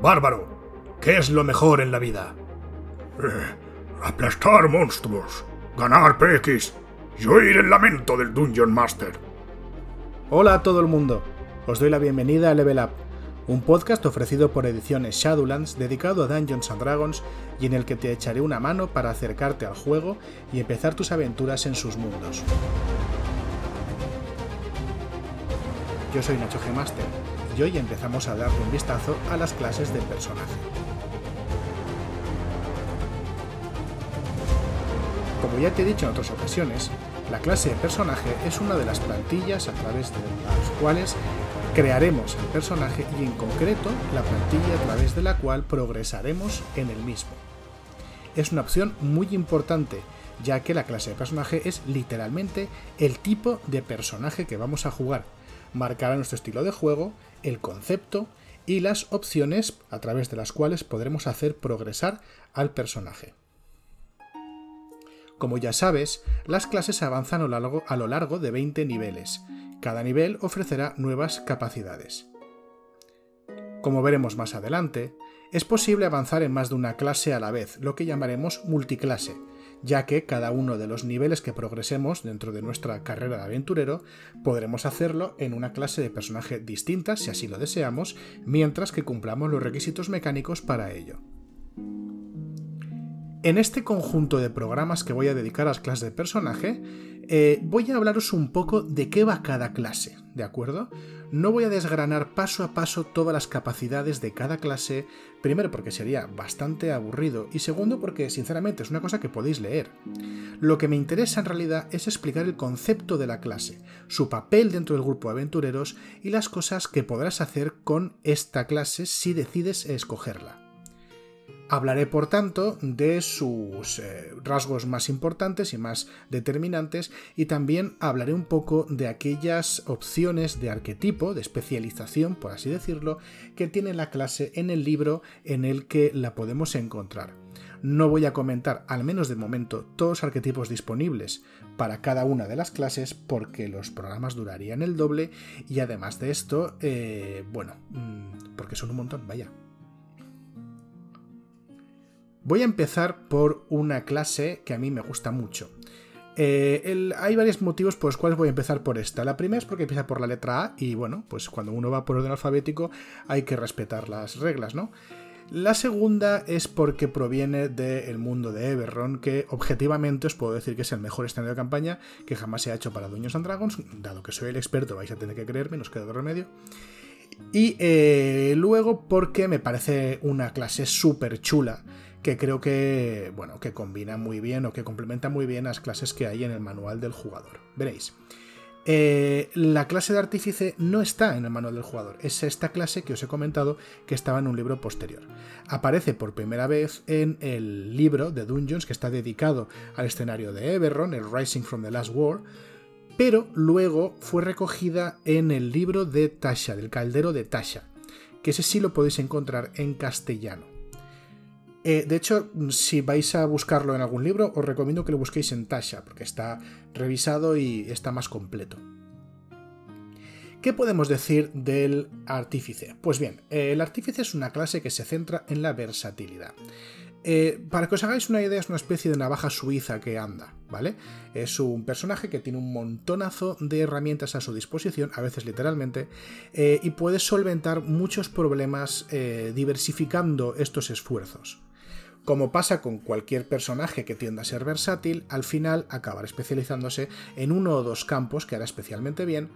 Bárbaro, ¿qué es lo mejor en la vida? Eh, aplastar monstruos, ganar PX y oír el lamento del Dungeon Master. Hola a todo el mundo, os doy la bienvenida a Level Up, un podcast ofrecido por ediciones Shadowlands dedicado a Dungeons and Dragons y en el que te echaré una mano para acercarte al juego y empezar tus aventuras en sus mundos. Yo soy Nacho G. Master y hoy empezamos a darle un vistazo a las clases del personaje. Como ya te he dicho en otras ocasiones, la clase de personaje es una de las plantillas a través de las cuales crearemos el personaje y en concreto la plantilla a través de la cual progresaremos en el mismo. Es una opción muy importante ya que la clase de personaje es literalmente el tipo de personaje que vamos a jugar. Marcará nuestro estilo de juego, el concepto y las opciones a través de las cuales podremos hacer progresar al personaje. Como ya sabes, las clases avanzan a lo largo, de 20 niveles, cada nivel ofrecerá nuevas capacidades. Como veremos más adelante, es posible avanzar en más de una clase a la vez, lo que llamaremos multiclase, ya que cada uno de los niveles que progresemos dentro de nuestra carrera de aventurero podremos hacerlo en una clase de personaje distinta si así lo deseamos, mientras que cumplamos los requisitos mecánicos para ello. En este conjunto de programas que voy a dedicar a las clases de personaje, eh, voy a hablaros un poco de qué va cada clase, ¿de acuerdo? No voy a desgranar paso a paso todas las capacidades de cada clase, primero porque sería bastante aburrido y segundo porque sinceramente es una cosa que podéis leer. Lo que me interesa en realidad es explicar el concepto de la clase, su papel dentro del grupo de aventureros y las cosas que podrás hacer con esta clase si decides escogerla. Hablaré, por tanto, de sus eh, rasgos más importantes y más determinantes y también hablaré un poco de aquellas opciones de arquetipo, de especialización, por así decirlo, que tiene la clase en el libro en el que la podemos encontrar. No voy a comentar, al menos de momento, todos los arquetipos disponibles para cada una de las clases porque los programas durarían el doble y además de esto, eh, bueno, mm, porque son un montón, vaya. Voy a empezar por una clase que a mí me gusta mucho. Eh, hay varios motivos por los cuales voy a empezar por esta. La primera es porque empieza por la letra A y bueno, pues cuando uno va por orden alfabético hay que respetar las reglas, ¿no? La segunda es porque proviene del mundo de Everron, que objetivamente os puedo decir que es el mejor escenario de campaña que jamás se ha hecho para Dungeons and Dragons. Dado que soy el experto, vais a tener que creerme, nos queda de remedio. Y eh, luego porque me parece una clase súper chula que creo que, bueno, que combina muy bien o que complementa muy bien las clases que hay en el manual del jugador. Veréis. Eh, la clase de artífice no está en el manual del jugador, es esta clase que os he comentado que estaba en un libro posterior. Aparece por primera vez en el libro de Dungeons que está dedicado al escenario de Everron, el Rising from the Last War, pero luego fue recogida en el libro de Tasha, del caldero de Tasha, que ese sí lo podéis encontrar en castellano. Eh, de hecho, si vais a buscarlo en algún libro, os recomiendo que lo busquéis en Tasha, porque está revisado y está más completo. ¿Qué podemos decir del artífice? Pues bien, el artífice es una clase que se centra en la versatilidad. Eh, para que os hagáis una idea, es una especie de navaja suiza que anda, ¿vale? Es un personaje que tiene un montonazo de herramientas a su disposición, a veces literalmente, eh, y puede solventar muchos problemas diversificando estos esfuerzos. Como pasa con cualquier personaje que tienda a ser versátil, al final acabará especializándose en uno o dos campos que hará especialmente bien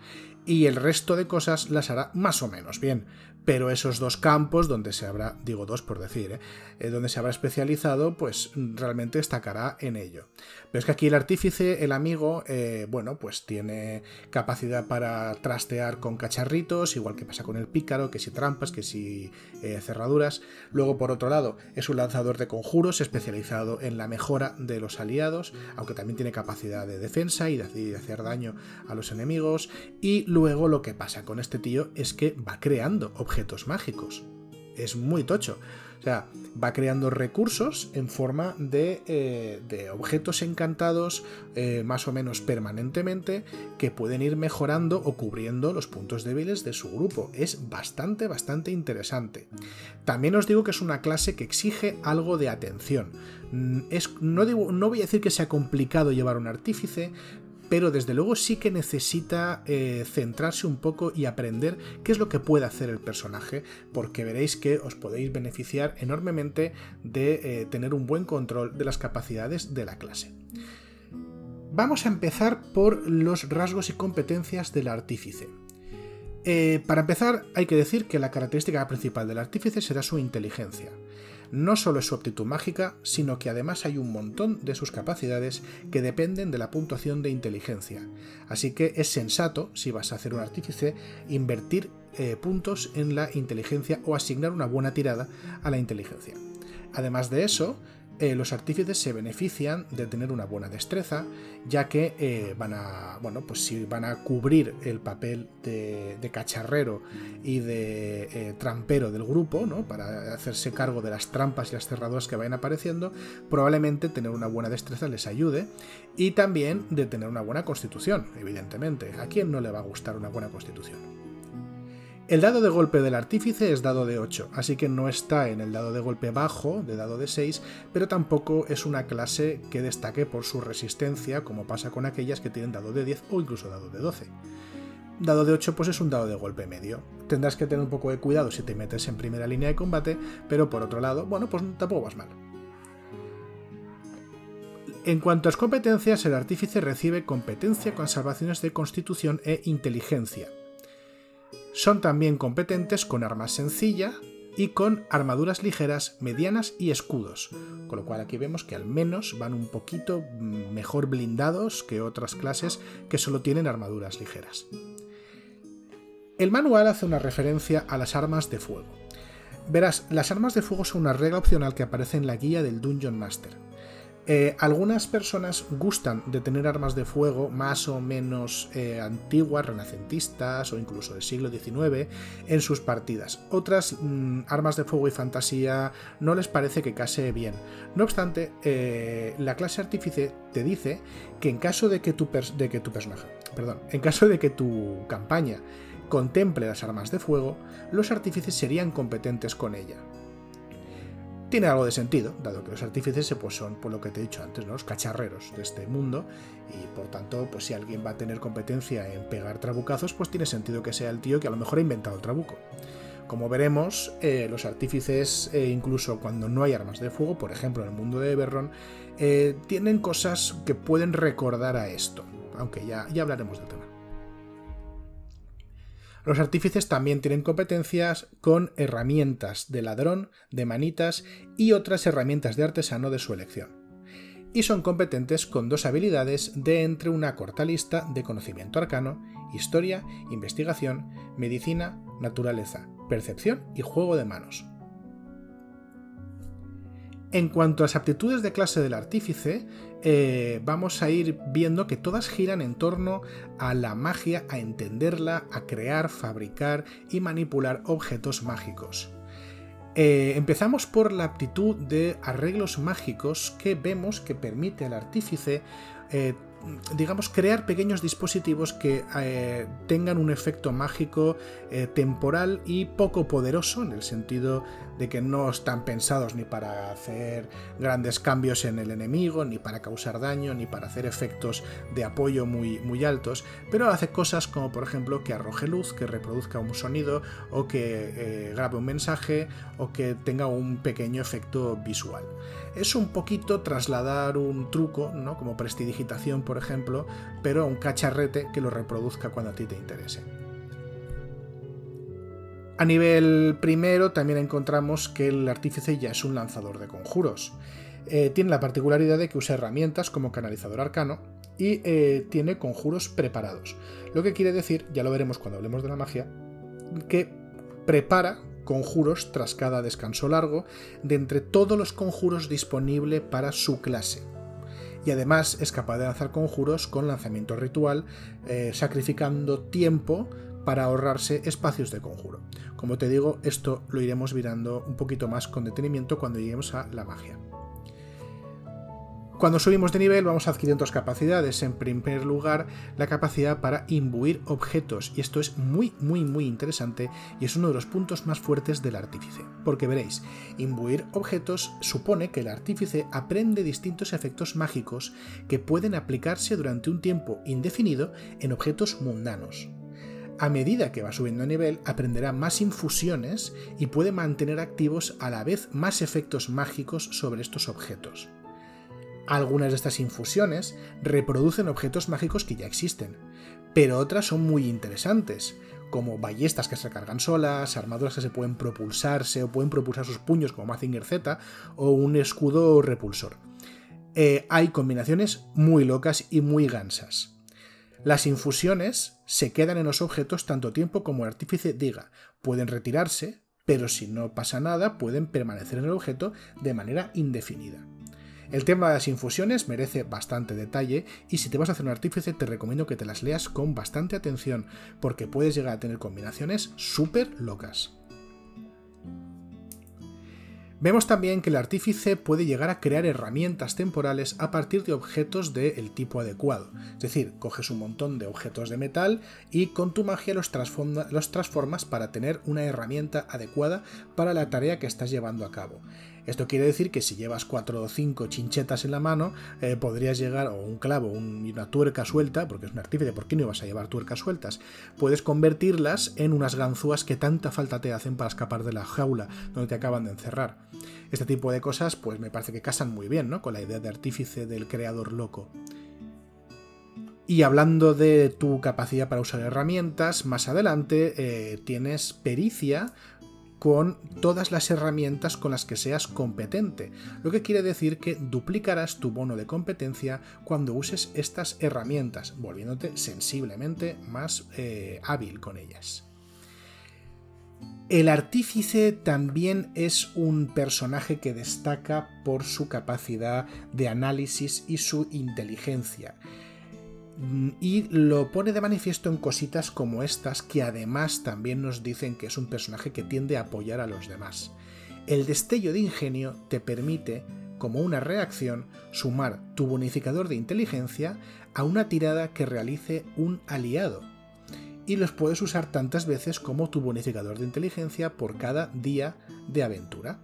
y el resto de cosas las hará más o menos bien pero esos dos campos donde se habrá, digo dos por decir, ¿eh? Eh, donde se habrá especializado, pues realmente destacará en ello. Pero es que aquí el artífice, el amigo, eh, bueno, pues tiene capacidad para trastear con cacharritos, igual que pasa con el pícaro, que si trampas, que si cerraduras. Luego, por otro lado, es un lanzador de conjuros especializado en la mejora de los aliados, aunque también tiene capacidad de defensa y de hacer daño a los enemigos. Y luego lo que pasa con este tío es que va creando objetos mágicos. es muy tocho. O sea, va creando recursos en forma de, eh, objetos encantados eh, más o menos permanentemente que pueden ir mejorando o cubriendo los puntos débiles de su grupo. Es bastante, bastante interesante. También os digo que es una clase que exige algo de atención. Mm, es, no, no voy a decir que sea complicado llevar un artífice, pero desde luego sí que necesita eh, centrarse un poco y aprender qué es lo que puede hacer el personaje, porque veréis que os podéis beneficiar enormemente de eh, tener un buen control de las capacidades de la clase. Vamos a empezar por los rasgos y competencias del artífice. Eh, para empezar, hay que decir que la característica principal del artífice será su inteligencia no solo es su aptitud mágica, sino que además hay un montón de sus capacidades que dependen de la puntuación de inteligencia. Así que es sensato, si vas a hacer un artífice, invertir eh, puntos en la inteligencia o asignar una buena tirada a la inteligencia. Además de eso, eh, los artífices se benefician de tener una buena destreza, ya que eh, van a, bueno, pues si van a cubrir el papel de, cacharrero y de eh, trampero del grupo, ¿no? Para hacerse cargo de las trampas y las cerraduras que vayan apareciendo, probablemente tener una buena destreza les ayude y también de tener una buena constitución, evidentemente. ¿A quién no le va a gustar una buena constitución? El dado de golpe del artífice es dado de 8, así que no está en el dado de golpe bajo, de dado de 6, pero tampoco es una clase que destaque por su resistencia, como pasa con aquellas que tienen dado de 10 o incluso dado de 12. Dado de 8 pues es un dado de golpe medio. Tendrás que tener un poco de cuidado si te metes en primera línea de combate, pero por otro lado, bueno, pues tampoco vas mal. En cuanto a competencias, el artífice recibe competencia con salvaciones de constitución e inteligencia. Son también competentes con armas sencilla y con armaduras ligeras, medianas y escudos, con lo cual aquí vemos que al menos van un poquito mejor blindados que otras clases que solo tienen armaduras ligeras. El manual hace una referencia a las armas de fuego. Verás, las armas de fuego son una regla opcional que aparece en la guía del Dungeon Master. Eh, algunas personas gustan de tener armas de fuego más o menos eh, antiguas, renacentistas o incluso del siglo XIX en sus partidas. Otras mm, armas de fuego y fantasía no les parece que case bien. No obstante, eh, la clase artífice te dice que en caso de que tu, de perdón, en caso de que tu campaña contemple las armas de fuego, los artífices serían competentes con ella tiene algo de sentido, dado que los artífices pues, son, por lo que te he dicho antes, los cacharreros de este mundo, y por tanto, pues si alguien va a tener competencia en pegar trabucazos, pues tiene sentido que sea el tío que a lo mejor ha inventado el trabuco. Como veremos, eh, los artífices, eh, incluso cuando no hay armas de fuego, por ejemplo en el mundo de Eberron, eh, tienen cosas que pueden recordar a esto, aunque ya, ya hablaremos del tema. Los artífices también tienen competencias con herramientas de ladrón, de manitas y otras herramientas de artesano de su elección. Y son competentes con dos habilidades de entre una corta lista de conocimiento arcano, historia, investigación, medicina, naturaleza, percepción y juego de manos. En cuanto a las aptitudes de clase del artífice, eh, vamos a ir viendo que todas giran en torno a la magia, a entenderla, a crear, fabricar y manipular objetos mágicos. Eh, empezamos por la aptitud de arreglos mágicos que vemos que permite al artífice eh, digamos, crear pequeños dispositivos que eh, tengan un efecto mágico eh, temporal y poco poderoso, en el sentido de que no están pensados ni para hacer grandes cambios en el enemigo, ni para causar daño, ni para hacer efectos de apoyo muy, muy altos, pero hace cosas como por ejemplo que arroje luz, que reproduzca un sonido, o que eh, grabe un mensaje, o que tenga un pequeño efecto visual. Es un poquito trasladar un truco, ¿no? como prestidigitación por ejemplo, pero a un cacharrete que lo reproduzca cuando a ti te interese. A nivel primero también encontramos que el artífice ya es un lanzador de conjuros. Eh, tiene la particularidad de que usa herramientas como canalizador arcano y eh, tiene conjuros preparados. Lo que quiere decir, ya lo veremos cuando hablemos de la magia, que prepara conjuros tras cada descanso largo de entre todos los conjuros disponibles para su clase y además es capaz de lanzar conjuros con lanzamiento ritual, eh, sacrificando tiempo para ahorrarse espacios de conjuro. Como te digo, esto lo iremos mirando un poquito más con detenimiento cuando lleguemos a la magia. Cuando subimos de nivel vamos adquiriendo dos capacidades. En primer lugar, la capacidad para imbuir objetos. Y esto es muy, muy, muy interesante y es uno de los puntos más fuertes del artífice. Porque veréis, imbuir objetos supone que el artífice aprende distintos efectos mágicos que pueden aplicarse durante un tiempo indefinido en objetos mundanos. A medida que va subiendo de nivel, aprenderá más infusiones y puede mantener activos a la vez más efectos mágicos sobre estos objetos. Algunas de estas infusiones reproducen objetos mágicos que ya existen, pero otras son muy interesantes, como ballestas que se cargan solas, armaduras que se pueden propulsarse o pueden propulsar sus puños como Mazinger Z, o un escudo repulsor. Eh, hay combinaciones muy locas y muy gansas. Las infusiones se quedan en los objetos tanto tiempo como el artífice diga. Pueden retirarse, pero si no pasa nada, pueden permanecer en el objeto de manera indefinida. El tema de las infusiones merece bastante detalle y si te vas a hacer un artífice te recomiendo que te las leas con bastante atención porque puedes llegar a tener combinaciones súper locas. Vemos también que el artífice puede llegar a crear herramientas temporales a partir de objetos del tipo adecuado. Es decir, coges un montón de objetos de metal y con tu magia los, los transformas para tener una herramienta adecuada para la tarea que estás llevando a cabo. Esto quiere decir que si llevas cuatro o cinco chinchetas en la mano, eh, podrías llegar, o un clavo, y una tuerca suelta, porque es un artífice, ¿por qué no ibas a llevar tuercas sueltas? Puedes convertirlas en unas ganzúas que tanta falta te hacen para escapar de la jaula donde te acaban de encerrar. Este tipo de cosas, pues me parece que casan muy bien, ¿no? Con la idea de artífice del creador loco. Y hablando de tu capacidad para usar herramientas, más adelante eh, tienes pericia con todas las herramientas con las que seas competente, lo que quiere decir que duplicarás tu bono de competencia cuando uses estas herramientas, volviéndote sensiblemente más eh, hábil con ellas. El artífice también es un personaje que destaca por su capacidad de análisis y su inteligencia. Mm, y lo pone de manifiesto en cositas como estas que además también nos dicen que es un personaje que tiende a apoyar a los demás. El destello de ingenio te permite, como una reacción, sumar tu bonificador de inteligencia a una tirada que realice un aliado. Y los puedes usar tantas veces como tu bonificador de inteligencia por cada día de aventura.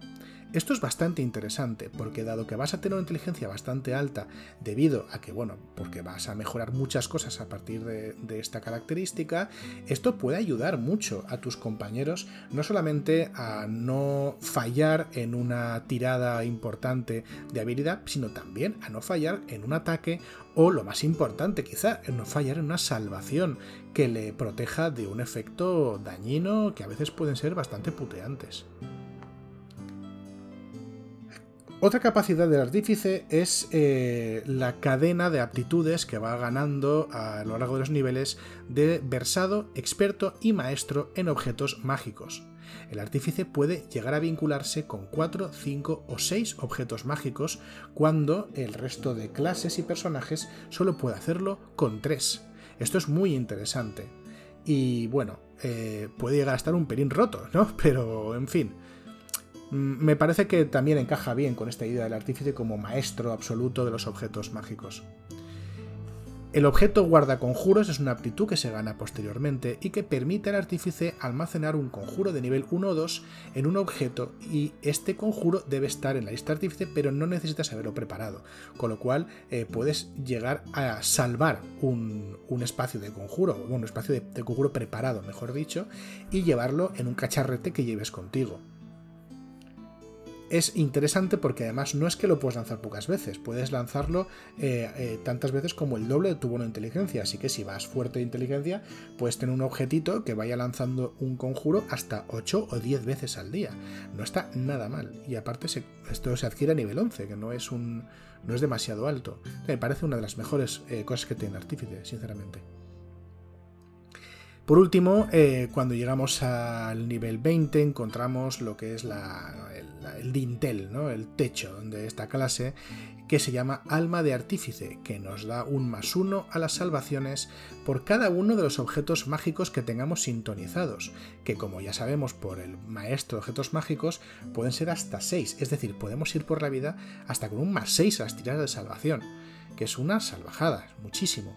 Esto es bastante interesante, porque dado que vas a tener una inteligencia bastante alta, debido a que, bueno, porque vas a mejorar muchas cosas a partir de, esta característica, esto puede ayudar mucho a tus compañeros, no solamente a no fallar en una tirada importante de habilidad, sino también a no fallar en un ataque o, lo más importante quizá, no fallar en una salvación que le proteja de un efecto dañino que a veces pueden ser bastante puteantes. Otra capacidad del artífice es eh, la cadena de aptitudes que va ganando a lo largo de los niveles de versado, experto y maestro en objetos mágicos. El artífice puede llegar a vincularse con 4, 5 o 6 objetos mágicos cuando el resto de clases y personajes solo puede hacerlo con 3. Esto es muy interesante. Y bueno, eh, puede llegar a estar un pelín roto, ¿no? Pero en fin. Mm, me parece que también encaja bien con esta idea del artífice como maestro absoluto de los objetos mágicos. El objeto guarda conjuros es una aptitud que se gana posteriormente y que permite al artífice almacenar un conjuro de nivel 1 o 2 en un objeto y este conjuro debe estar en la lista artífice pero no necesitas haberlo preparado, con lo cual eh, puedes llegar a salvar un, espacio de conjuro, un espacio de conjuro preparado, mejor dicho, y llevarlo en un cacharrete que lleves contigo es interesante porque además no es que lo puedas lanzar pocas veces, puedes lanzarlo eh, eh, tantas veces como el doble de tu bono de inteligencia, así que si vas fuerte de inteligencia, puedes tener un objetito que vaya lanzando un conjuro hasta 8 o 10 veces al día. No está nada mal. Y aparte esto se adquiere a nivel 11, que no es, un, no es demasiado alto. Me parece una de las mejores eh, cosas que tiene Artífice, sinceramente. Por último, eh, cuando llegamos al nivel 20 encontramos lo que es el, dintel, el techo de esta clase, que se llama Alma de Artífice, que nos da un más uno a las salvaciones por cada uno de los objetos mágicos que tengamos sintonizados, que como ya sabemos por el maestro de objetos mágicos, pueden ser hasta 6, es decir, podemos ir por la vida hasta con un más 6 a las tiradas de salvación, que es una salvajada, muchísimo.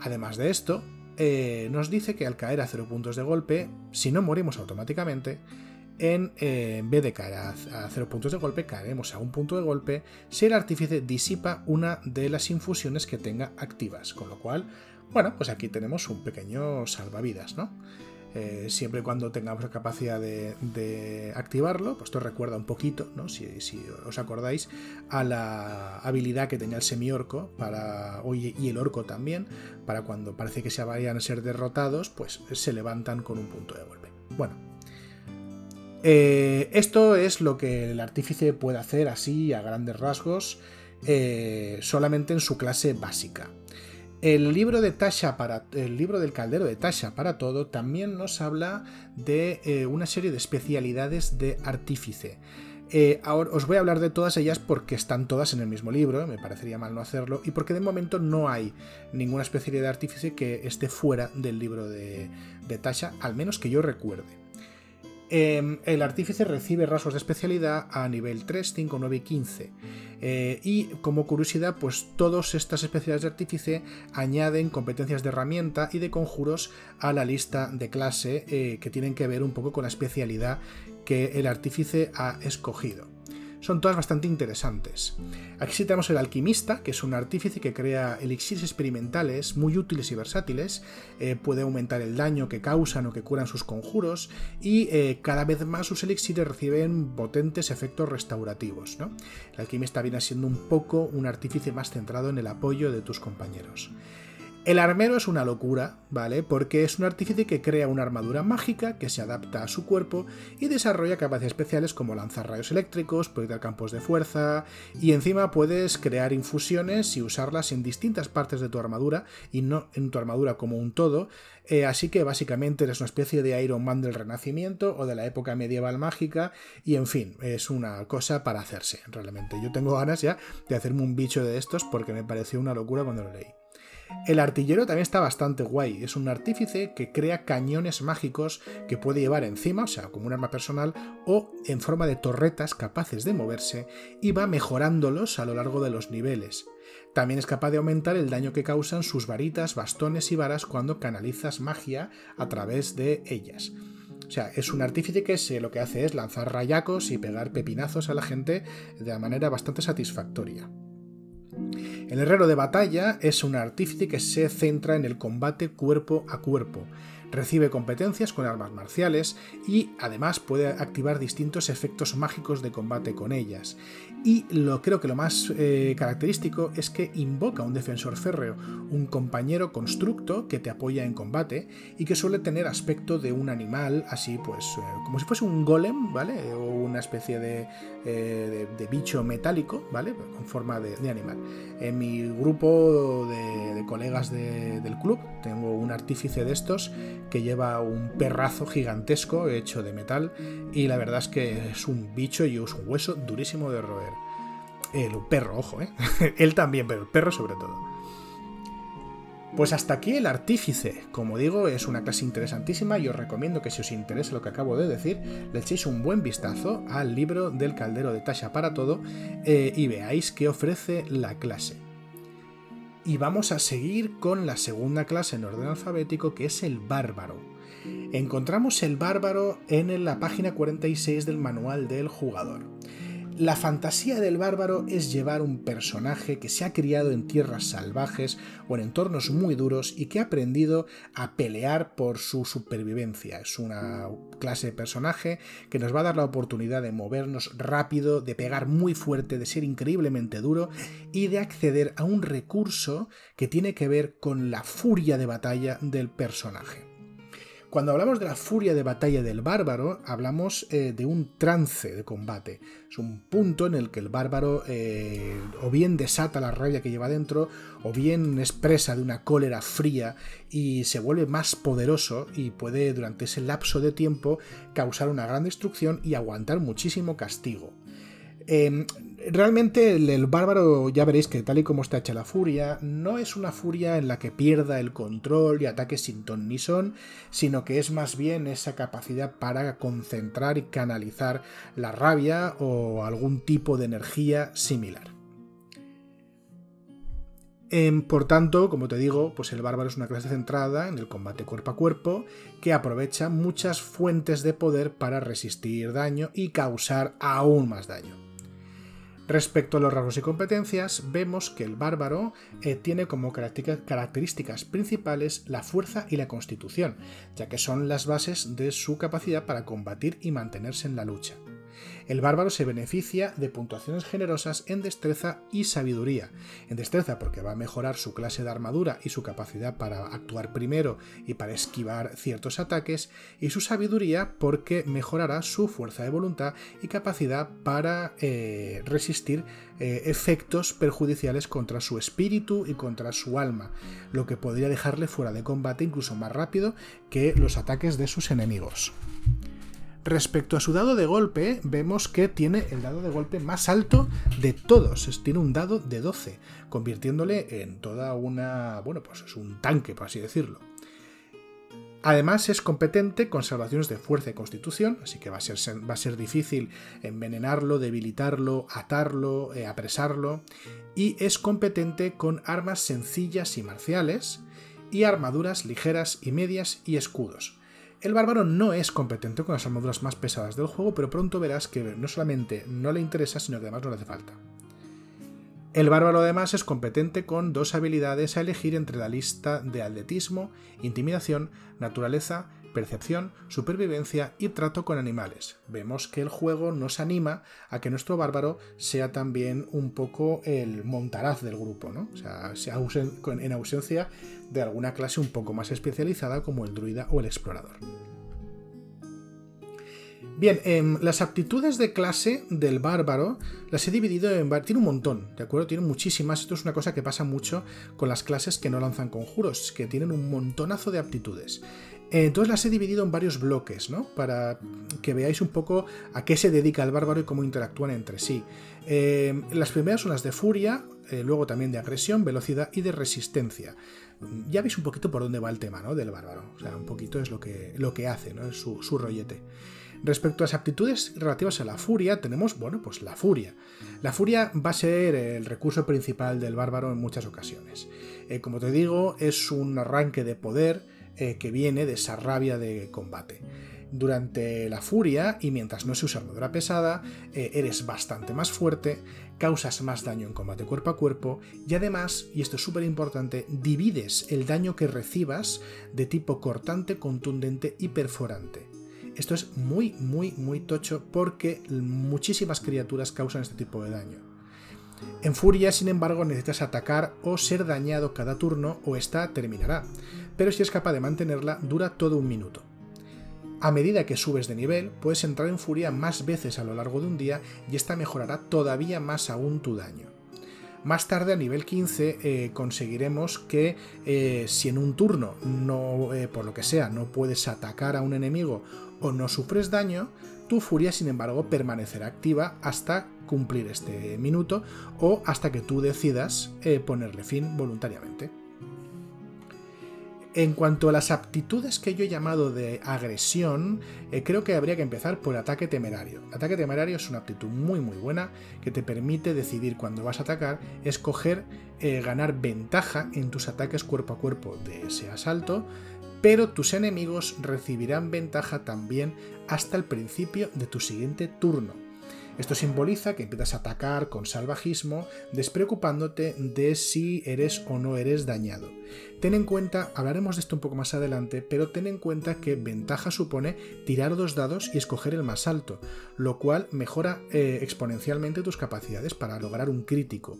Además de esto, eh, nos dice que al caer a 0 puntos de golpe, si no morimos automáticamente, en, eh, vez de caer a, 0 puntos de golpe, caeremos a un punto de golpe si el artífice disipa una de las infusiones que tenga activas. Con lo cual, bueno, pues aquí tenemos un pequeño salvavidas, ¿no? Eh, siempre y cuando tengamos la capacidad de, activarlo, pues esto recuerda un poquito, ¿no? si, os acordáis, a la habilidad que tenía el semiorco para, y el orco también, para cuando parece que se vayan a ser derrotados, pues se levantan con un punto de golpe. Bueno, eh, esto es lo que el artífice puede hacer así a grandes rasgos, eh, solamente en su clase básica. El libro de Tasha para el libro del caldero de Tasha para todo también nos habla de eh, una serie de especialidades de artífice. Eh, ahora os voy a hablar de todas ellas porque están todas en el mismo libro, me parecería mal no hacerlo, y porque de momento no hay ninguna especialidad de artífice que esté fuera del libro de, de Tasha, al menos que yo recuerde. Em, el artífice recibe rasgos de especialidad a nivel 3, 5, 9 y 15. Eh, y como curiosidad, pues todas estas especialidades de artífice añaden competencias de herramienta y de conjuros a la lista de clase eh, que tienen que ver un poco con la especialidad que el artífice ha escogido son todas bastante interesantes. Aquí tenemos el alquimista, que es un artífice que crea elixires experimentales muy útiles y versátiles, eh, puede aumentar el daño que causan o que curan sus conjuros, y eh, cada vez más sus elixires reciben potentes efectos restaurativos. El alquimista viene siendo un poco un artífice más centrado en el apoyo de tus compañeros. El armero es una locura, ¿vale? Porque es un artífice que crea una armadura mágica que se adapta a su cuerpo y desarrolla capacidades especiales como lanzar rayos eléctricos, proyectar campos de fuerza y encima puedes crear infusiones y usarlas en distintas partes de tu armadura y no en tu armadura como un todo. Eh, así que básicamente eres una especie de Iron Man del Renacimiento o de la época medieval mágica y en fin, es una cosa para hacerse realmente. Yo tengo ganas ya de hacerme un bicho de estos porque me pareció una locura cuando lo leí. El artillero también está bastante guay. Es un artífice que crea cañones mágicos que puede llevar encima, o sea, como un arma personal, o en forma de torretas capaces de moverse y va mejorándolos a lo largo de los niveles. También es capaz de aumentar el daño que causan sus varitas, bastones y varas cuando canalizas magia a través de ellas. O sea, es un artífice que lo que hace es lanzar rayacos y pegar pepinazos a la gente de manera bastante satisfactoria. El herrero de batalla es un artífice que se centra en el combate cuerpo a cuerpo. Recibe competencias con armas marciales y además puede activar distintos efectos mágicos de combate con ellas. Y lo creo que lo más eh, característico es que invoca un defensor férreo, un compañero constructo que te apoya en combate y que suele tener aspecto de un animal, así pues eh, como si fuese un golem, ¿vale? O una especie de, eh, bicho metálico, ¿vale? Con forma de, animal. En mi grupo de, colegas del club tengo un artífice de estos que lleva un perrazo gigantesco hecho de metal y la verdad es que es un bicho y es un hueso durísimo de roer. El perro, ojo, ¿eh? Él también, pero el perro sobre todo. Pues hasta aquí el artífice. Como digo, es una clase interesantísima y os recomiendo que si os interesa lo que acabo de decir, le echéis un buen vistazo al libro del caldero de Tasha para todo eh, y veáis qué ofrece la clase. Y vamos a seguir con la segunda clase en orden alfabético que es el bárbaro. Encontramos el bárbaro en la página 46 del manual del jugador. La fantasía del bárbaro es llevar un personaje que se ha criado en tierras salvajes o en entornos muy duros y que ha aprendido a pelear por su supervivencia. Es una clase de personaje que nos va a dar la oportunidad de movernos rápido, de pegar muy fuerte, de ser increíblemente duro y de acceder a un recurso que tiene que ver con la furia de batalla del personaje. Cuando hablamos de la furia de batalla del bárbaro, hablamos eh, de un trance de combate. Es un punto en el que el bárbaro eh, o bien desata la rabia que lleva dentro, o bien expresa de una cólera fría y se vuelve más poderoso y puede durante ese lapso de tiempo causar una gran destrucción y aguantar muchísimo castigo. Em, realmente el, bárbaro, ya veréis que tal y como está hecha la furia, no es una furia en la que pierda el control y ataque sin ton ni son, sino que es más bien esa capacidad para concentrar y canalizar la rabia o algún tipo de energía similar. Em, por tanto, como te digo, pues el bárbaro es una clase centrada en el combate cuerpo a cuerpo que aprovecha muchas fuentes de poder para resistir daño y causar aún más daño. Respecto a los rasgos y competencias, vemos que el bárbaro eh, tiene como características principales la fuerza y la constitución, ya que son las bases de su capacidad para combatir y mantenerse en la lucha. El bárbaro se beneficia de puntuaciones generosas en destreza y sabiduría. En destreza porque va a mejorar su clase de armadura y su capacidad para actuar primero y para esquivar ciertos ataques, y su sabiduría porque mejorará su fuerza de voluntad y capacidad para eh, resistir eh, efectos perjudiciales contra su espíritu y contra su alma, lo que podría dejarle fuera de combate incluso más rápido que los ataques de sus enemigos. Respecto a su dado de golpe, vemos que tiene el dado de golpe más alto de todos. Tiene un dado de 12, convirtiéndole en toda una. Bueno, pues es un tanque, por así decirlo. Además es competente con salvaciones de fuerza y constitución, así que va a ser, va a ser difícil envenenarlo, debilitarlo, atarlo, eh, apresarlo. Y es competente con armas sencillas y marciales, y armaduras ligeras y medias y escudos. El bárbaro no es competente con las armaduras más pesadas del juego, pero pronto verás que no solamente no le interesa, sino que además no le hace falta. El bárbaro además es competente con dos habilidades a elegir entre la lista de atletismo, intimidación, naturaleza, percepción, supervivencia y trato con animales. Vemos que el juego nos anima a que nuestro bárbaro sea también un poco el montaraz del grupo, ¿no? O sea, en ausencia de alguna clase un poco más especializada como el druida o el explorador. Bien, em, las aptitudes de clase del bárbaro las he dividido en... Tiene un montón, ¿de acuerdo? Tiene muchísimas. Esto es una cosa que pasa mucho con las clases que no lanzan conjuros, que tienen un montonazo de aptitudes. Entonces las he dividido en varios bloques, ¿no? Para que veáis un poco a qué se dedica el bárbaro y cómo interactúan entre sí. Em, las primeras son las de furia, eh, luego también de agresión, velocidad y de resistencia ya veis un poquito por dónde va el tema, ¿no? Del bárbaro. O sea, un poquito es lo que, lo que hace, ¿no? Es su, su rollete. Respecto a las aptitudes relativas a la furia, tenemos, bueno, pues la furia. La furia va a ser el recurso principal del bárbaro en muchas ocasiones. Eh, como te digo, es un arranque de poder eh, que viene de esa rabia de combate. Durante la furia, y mientras no se usa armadura pesada, eh, eres bastante más fuerte, causas más daño en combate cuerpo a cuerpo, y además, y esto es súper importante, divides el daño que recibas de tipo cortante, contundente y perforante. Esto es muy, muy, muy tocho porque muchísimas criaturas causan este tipo de daño. En furia, sin embargo, necesitas atacar o ser dañado cada turno o esta terminará, pero si es capaz de mantenerla, dura todo un minuto. A medida que subes de nivel, puedes entrar en furia más veces a lo largo de un día y esta mejorará todavía más aún tu daño. Más tarde, a nivel 15, eh, conseguiremos que eh, si en un turno, no, eh, por lo que sea, no puedes atacar a un enemigo o no sufres daño, tu furia, sin embargo, permanecerá activa hasta cumplir este minuto o hasta que tú decidas ponerle fin voluntariamente. En cuanto a las aptitudes que yo he llamado de agresión, eh, creo que habría que empezar por ataque temerario. Ataque temerario es una aptitud muy muy buena que te permite decidir cuando vas a atacar, escoger eh, ganar ventaja en tus ataques cuerpo a cuerpo de ese asalto, pero tus enemigos recibirán ventaja también hasta el principio de tu siguiente turno. Esto simboliza que empiezas a atacar con salvajismo, despreocupándote de si eres o no eres dañado. Ten en cuenta, hablaremos de esto un poco más adelante, pero ten en cuenta que ventaja supone tirar dos dados y escoger el más alto, lo cual mejora eh, exponencialmente tus capacidades para lograr un crítico.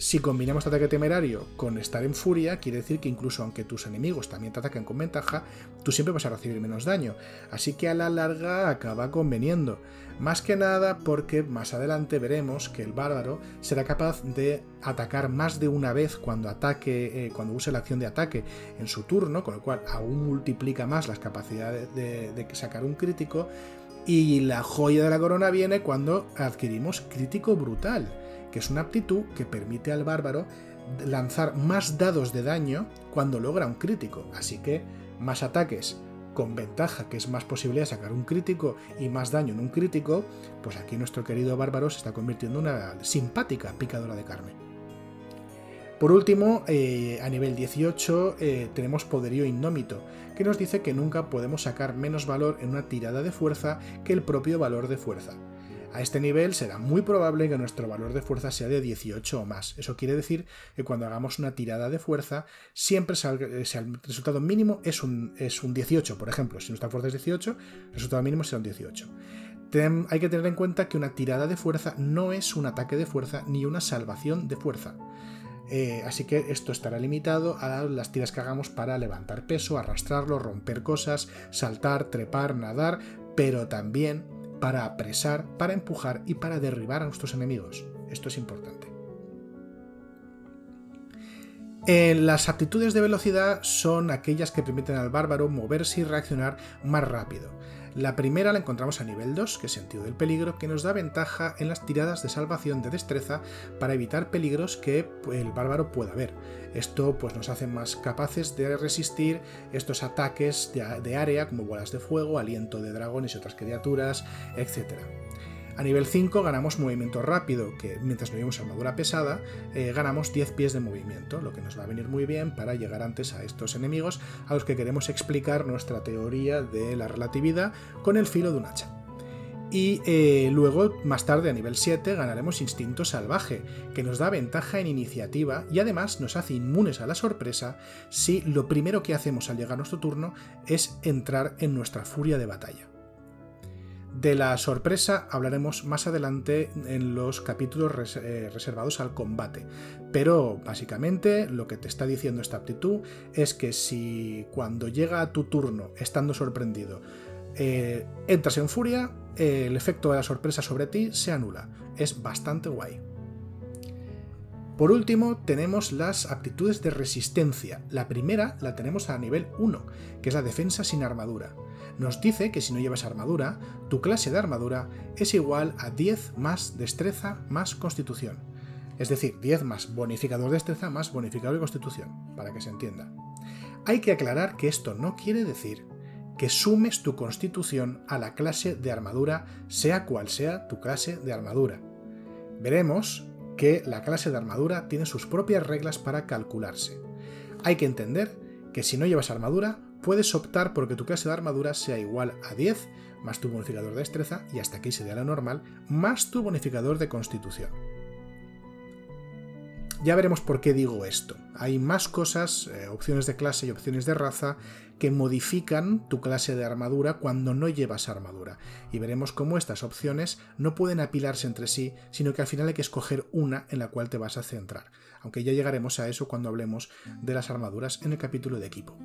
Si combinamos ataque temerario con estar en furia, quiere decir que incluso aunque tus enemigos también te ataquen con ventaja, tú siempre vas a recibir menos daño. Así que a la larga acaba conveniendo. Más que nada porque más adelante veremos que el bárbaro será capaz de atacar más de una vez cuando ataque, eh, cuando use la acción de ataque en su turno, con lo cual aún multiplica más las capacidades de sacar un crítico Y la joya de la corona viene cuando adquirimos crítico brutal, que es una aptitud que permite al bárbaro lanzar más dados de daño cuando logra un crítico. Así que más ataques con ventaja, que es más posible sacar un crítico y más daño en un crítico, pues aquí nuestro querido bárbaro se está convirtiendo en una simpática picadora de carne. Por último, eh, a nivel 18 eh, tenemos Poderío Indómito, que nos dice que nunca podemos sacar menos valor en una tirada de fuerza que el propio valor de fuerza. A este nivel será muy probable que nuestro valor de fuerza sea de 18 o más. Eso quiere decir que cuando hagamos una tirada de fuerza, siempre eh, el resultado mínimo es un, es un 18. Por ejemplo, si nuestra fuerza es 18, el resultado mínimo será un 18. hay que tener en cuenta que una tirada de fuerza no es un ataque de fuerza ni una salvación de fuerza. Eh, así que esto estará limitado a las tiras que hagamos para levantar peso, arrastrarlo, romper cosas, saltar, trepar, nadar, pero también para apresar, para empujar y para derribar a nuestros enemigos. Esto es importante. Eh, las aptitudes de velocidad son aquellas que permiten al bárbaro moverse y reaccionar más rápido. La primera la encontramos a nivel 2, que es sentido del peligro, que nos da ventaja en las tiradas de salvación de destreza para evitar peligros que el bárbaro pueda ver. Esto pues, nos hace más capaces de resistir estos ataques de, área como bolas de fuego, aliento de dragones y otras criaturas, etc. A nivel 5 ganamos movimiento rápido, que mientras no llevamos armadura pesada, eh, ganamos 10 pies de movimiento, lo que nos va a venir muy bien para llegar antes a estos enemigos a los que queremos explicar nuestra teoría de la relatividad con el filo de un hacha. Y eh, luego, más tarde, a nivel 7, ganaremos Instinto Salvaje, que nos da ventaja en iniciativa y además nos hace inmunes a la sorpresa si lo primero que hacemos al llegar a nuestro turno es entrar en nuestra furia de batalla. De la sorpresa hablaremos más adelante en los capítulos eh, reservados al combate, pero básicamente lo que te está diciendo esta aptitud es que si cuando llega a tu turno, estando sorprendido, eh, entras en furia, el efecto de la sorpresa sobre ti se anula. Es bastante guay. Por último, tenemos las aptitudes de resistencia. La primera la tenemos a nivel 1, que es la defensa sin armadura nos dice que si no llevas armadura, tu clase de armadura es igual a 10 más destreza más constitución. Es decir, 10 más bonificador de destreza más bonificador de constitución, para que se entienda. Hay que aclarar que esto no quiere decir que sumes tu constitución a la clase de armadura, sea cual sea tu clase de armadura. Veremos que la clase de armadura tiene sus propias reglas para calcularse. Hay que entender que si no llevas armadura, puedes optar por que tu clase de armadura sea igual a 10 más tu bonificador de destreza, y hasta aquí sería la normal, más tu bonificador de constitución. Ya veremos por qué digo esto. Hay más cosas, eh, opciones de clase y opciones de raza, que modifican tu clase de armadura cuando no llevas armadura. Y veremos cómo estas opciones no pueden apilarse entre sí, sino que al final hay que escoger una en la cual te vas a centrar. Aunque ya llegaremos a eso cuando hablemos de las armaduras en el capítulo de equipo.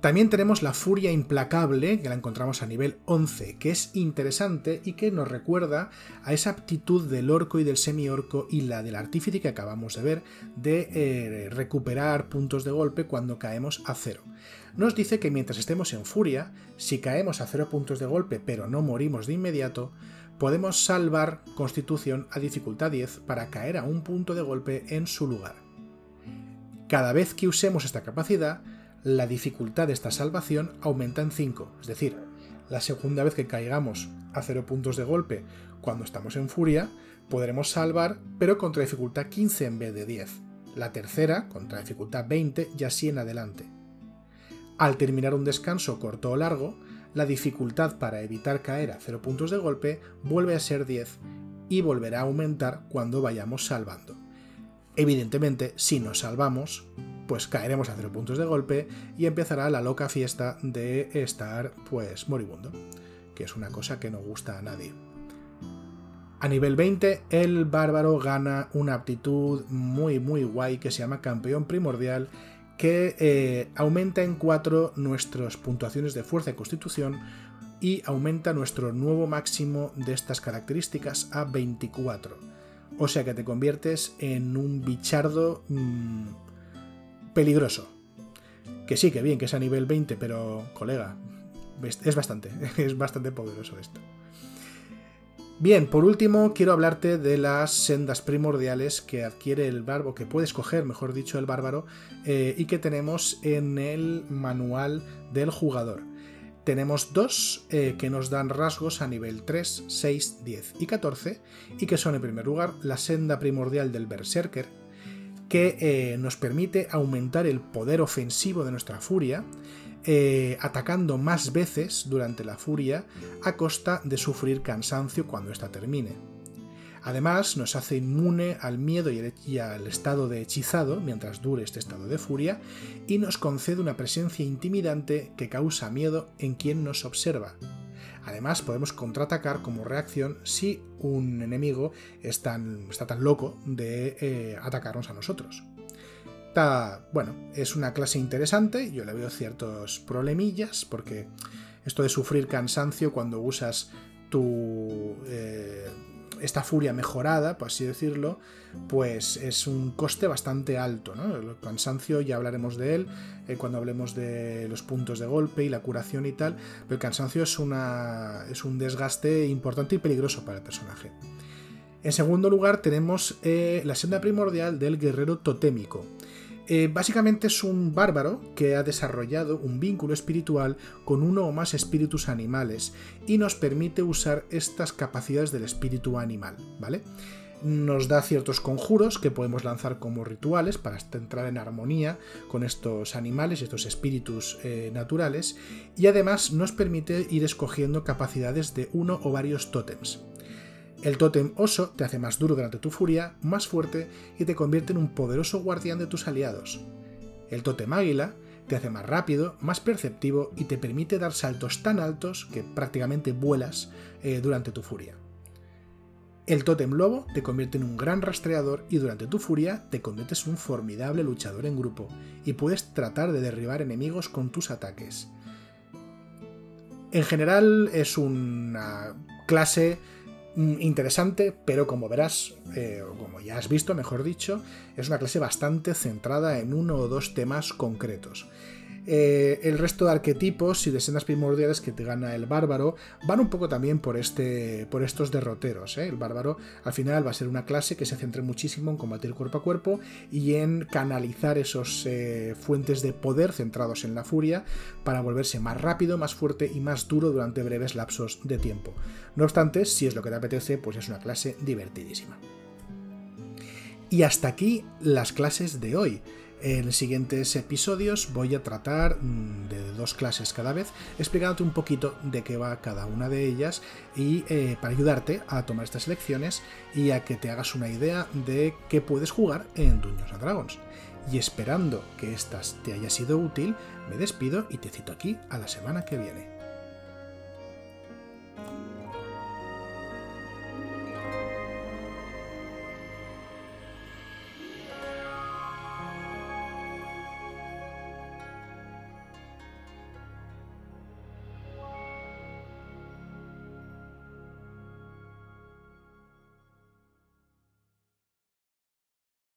También tenemos la furia implacable, que la encontramos a nivel 11, que es interesante y que nos recuerda a esa aptitud del orco y del semi-orco y la del artífice que acabamos de ver de eh, recuperar puntos de golpe cuando caemos a cero. Nos dice que mientras estemos en furia, si caemos a cero puntos de golpe pero no morimos de inmediato, podemos salvar constitución a dificultad 10 para caer a un punto de golpe en su lugar. Cada vez que usemos esta capacidad, la dificultad de esta salvación aumenta en 5, es decir, la segunda vez que caigamos a 0 puntos de golpe cuando estamos en furia, podremos salvar, pero contra dificultad 15 en vez de 10. La tercera, contra dificultad 20 y así en adelante. Al terminar un descanso corto o largo, la dificultad para evitar caer a 0 puntos de golpe vuelve a ser 10 y volverá a aumentar cuando vayamos salvando. Evidentemente, si nos salvamos, pues caeremos a cero puntos de golpe y empezará la loca fiesta de estar pues moribundo, que es una cosa que no gusta a nadie. A nivel 20, el bárbaro gana una aptitud muy muy guay que se llama campeón primordial, que eh, aumenta en 4 nuestras puntuaciones de fuerza y constitución y aumenta nuestro nuevo máximo de estas características a 24. O sea que te conviertes en un bichardo mm, peligroso. Que sí, que bien, que es a nivel 20, pero, colega, es bastante, es bastante poderoso esto. Bien, por último quiero hablarte de las sendas primordiales que adquiere el bárbaro, que puede escoger, mejor dicho, el bárbaro, eh, y que tenemos en el manual del jugador. Tenemos dos eh, que nos dan rasgos a nivel 3, 6, 10 y 14, y que son en primer lugar la senda primordial del Berserker, que eh, nos permite aumentar el poder ofensivo de nuestra furia, eh, atacando más veces durante la furia a costa de sufrir cansancio cuando ésta termine. Además, nos hace inmune al miedo y al estado de hechizado mientras dure este estado de furia y nos concede una presencia intimidante que causa miedo en quien nos observa. Además, podemos contraatacar como reacción si un enemigo está tan loco de eh, atacarnos a nosotros. bueno, es una clase interesante, yo le veo ciertos problemillas, porque esto de sufrir cansancio cuando usas tu... Eh, esta furia mejorada, por así decirlo, pues es un coste bastante alto. ¿no? El cansancio, ya hablaremos de él eh, cuando hablemos de los puntos de golpe y la curación y tal, pero el cansancio es, una, es un desgaste importante y peligroso para el personaje. En segundo lugar tenemos eh, la senda primordial del guerrero totémico. Eh, básicamente es un bárbaro que ha desarrollado un vínculo espiritual con uno o más espíritus animales y nos permite usar estas capacidades del espíritu animal, ¿vale? Nos da ciertos conjuros que podemos lanzar como rituales para entrar en armonía con estos animales y estos espíritus eh, naturales y además nos permite ir escogiendo capacidades de uno o varios tótems. El tótem oso te hace más duro durante tu furia, más fuerte y te convierte en un poderoso guardián de tus aliados. El tótem águila te hace más rápido, más perceptivo y te permite dar saltos tan altos que prácticamente vuelas eh, durante tu furia. El tótem lobo te convierte en un gran rastreador y durante tu furia te conviertes en un formidable luchador en grupo y puedes tratar de derribar enemigos con tus ataques. En general es una clase interesante, pero como verás, eh, o como ya has visto, mejor dicho, es una clase bastante centrada en uno o dos temas concretos. Eh, el resto de arquetipos y de escenas primordiales que te gana el bárbaro van un poco también por, este, por estos derroteros. ¿eh? El bárbaro al final va a ser una clase que se centre muchísimo en combatir cuerpo a cuerpo y en canalizar esos eh, fuentes de poder centrados en la furia para volverse más rápido, más fuerte y más duro durante breves lapsos de tiempo. No obstante, si es lo que te apetece, pues es una clase divertidísima. Y hasta aquí las clases de hoy. En siguientes episodios voy a tratar mm, de dos clases cada vez, explicándote un poquito de qué va cada una de ellas y eh, para ayudarte a tomar estas lecciones y a que te hagas una idea de qué puedes jugar en Dungeons and Dragons. Y esperando que estas te haya sido útil, me despido y te cito aquí a la semana que viene.